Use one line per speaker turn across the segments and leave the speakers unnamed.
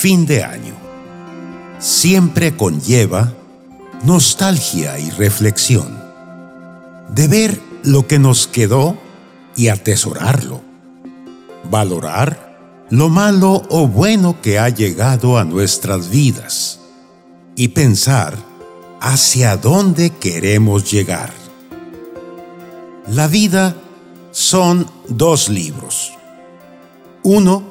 fin de año siempre conlleva nostalgia y reflexión de ver lo que nos quedó y atesorarlo, valorar lo malo o bueno que ha llegado a nuestras vidas y pensar hacia dónde queremos llegar. La vida son dos libros. Uno,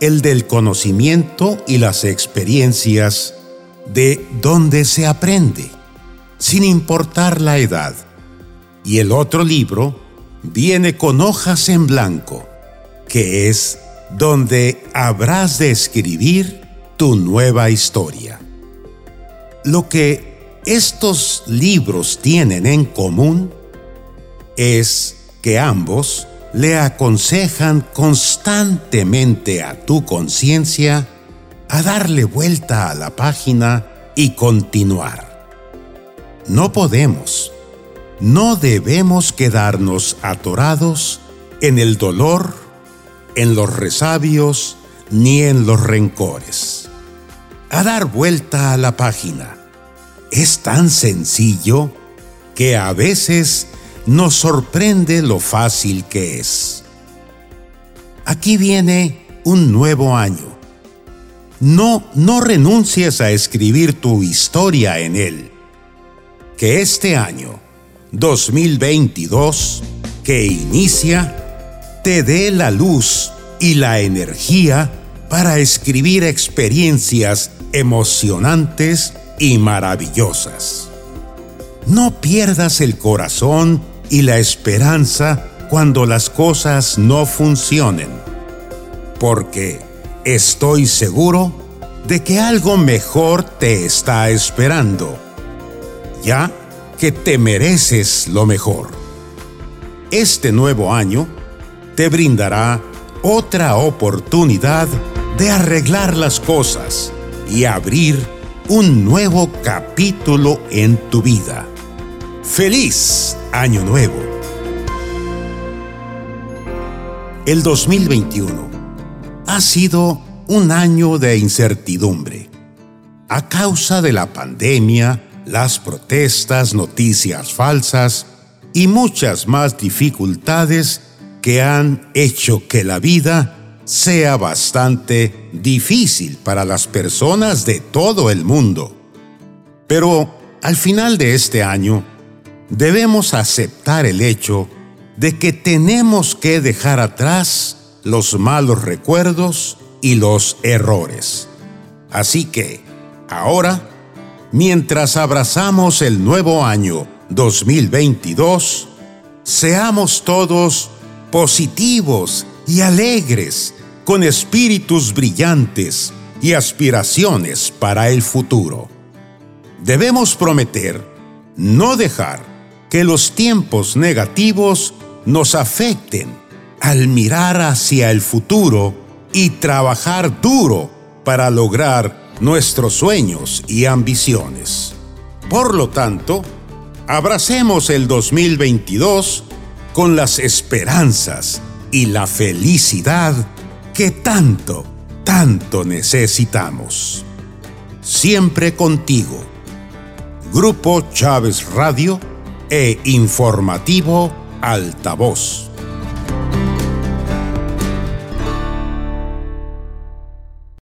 el del conocimiento y las experiencias de donde se aprende, sin importar la edad. Y el otro libro viene con hojas en blanco, que es donde habrás de escribir tu nueva historia. Lo que estos libros tienen en común es que ambos le aconsejan constantemente a tu conciencia a darle vuelta a la página y continuar. No podemos, no debemos quedarnos atorados en el dolor, en los resabios, ni en los rencores. A dar vuelta a la página. Es tan sencillo que a veces nos sorprende lo fácil que es. Aquí viene un nuevo año. No, no renuncies a escribir tu historia en él. Que este año, 2022, que inicia, te dé la luz y la energía para escribir experiencias emocionantes y maravillosas. No pierdas el corazón y la esperanza cuando las cosas no funcionen, porque estoy seguro de que algo mejor te está esperando, ya que te mereces lo mejor. Este nuevo año te brindará otra oportunidad de arreglar las cosas y abrir un nuevo capítulo en tu vida. ¡Feliz Año Nuevo! El 2021 ha sido un año de incertidumbre. A causa de la pandemia, las protestas, noticias falsas y muchas más dificultades que han hecho que la vida sea bastante difícil para las personas de todo el mundo. Pero al final de este año, debemos aceptar el hecho de que tenemos que dejar atrás los malos recuerdos y los errores. Así que, ahora, mientras abrazamos el nuevo año 2022, seamos todos positivos y alegres, con espíritus brillantes y aspiraciones para el futuro. Debemos prometer no dejar que los tiempos negativos nos afecten al mirar hacia el futuro y trabajar duro para lograr nuestros sueños y ambiciones. Por lo tanto, abracemos el 2022 con las esperanzas y la felicidad que tanto, tanto necesitamos. Siempre contigo. Grupo Chávez Radio e Informativo Altavoz.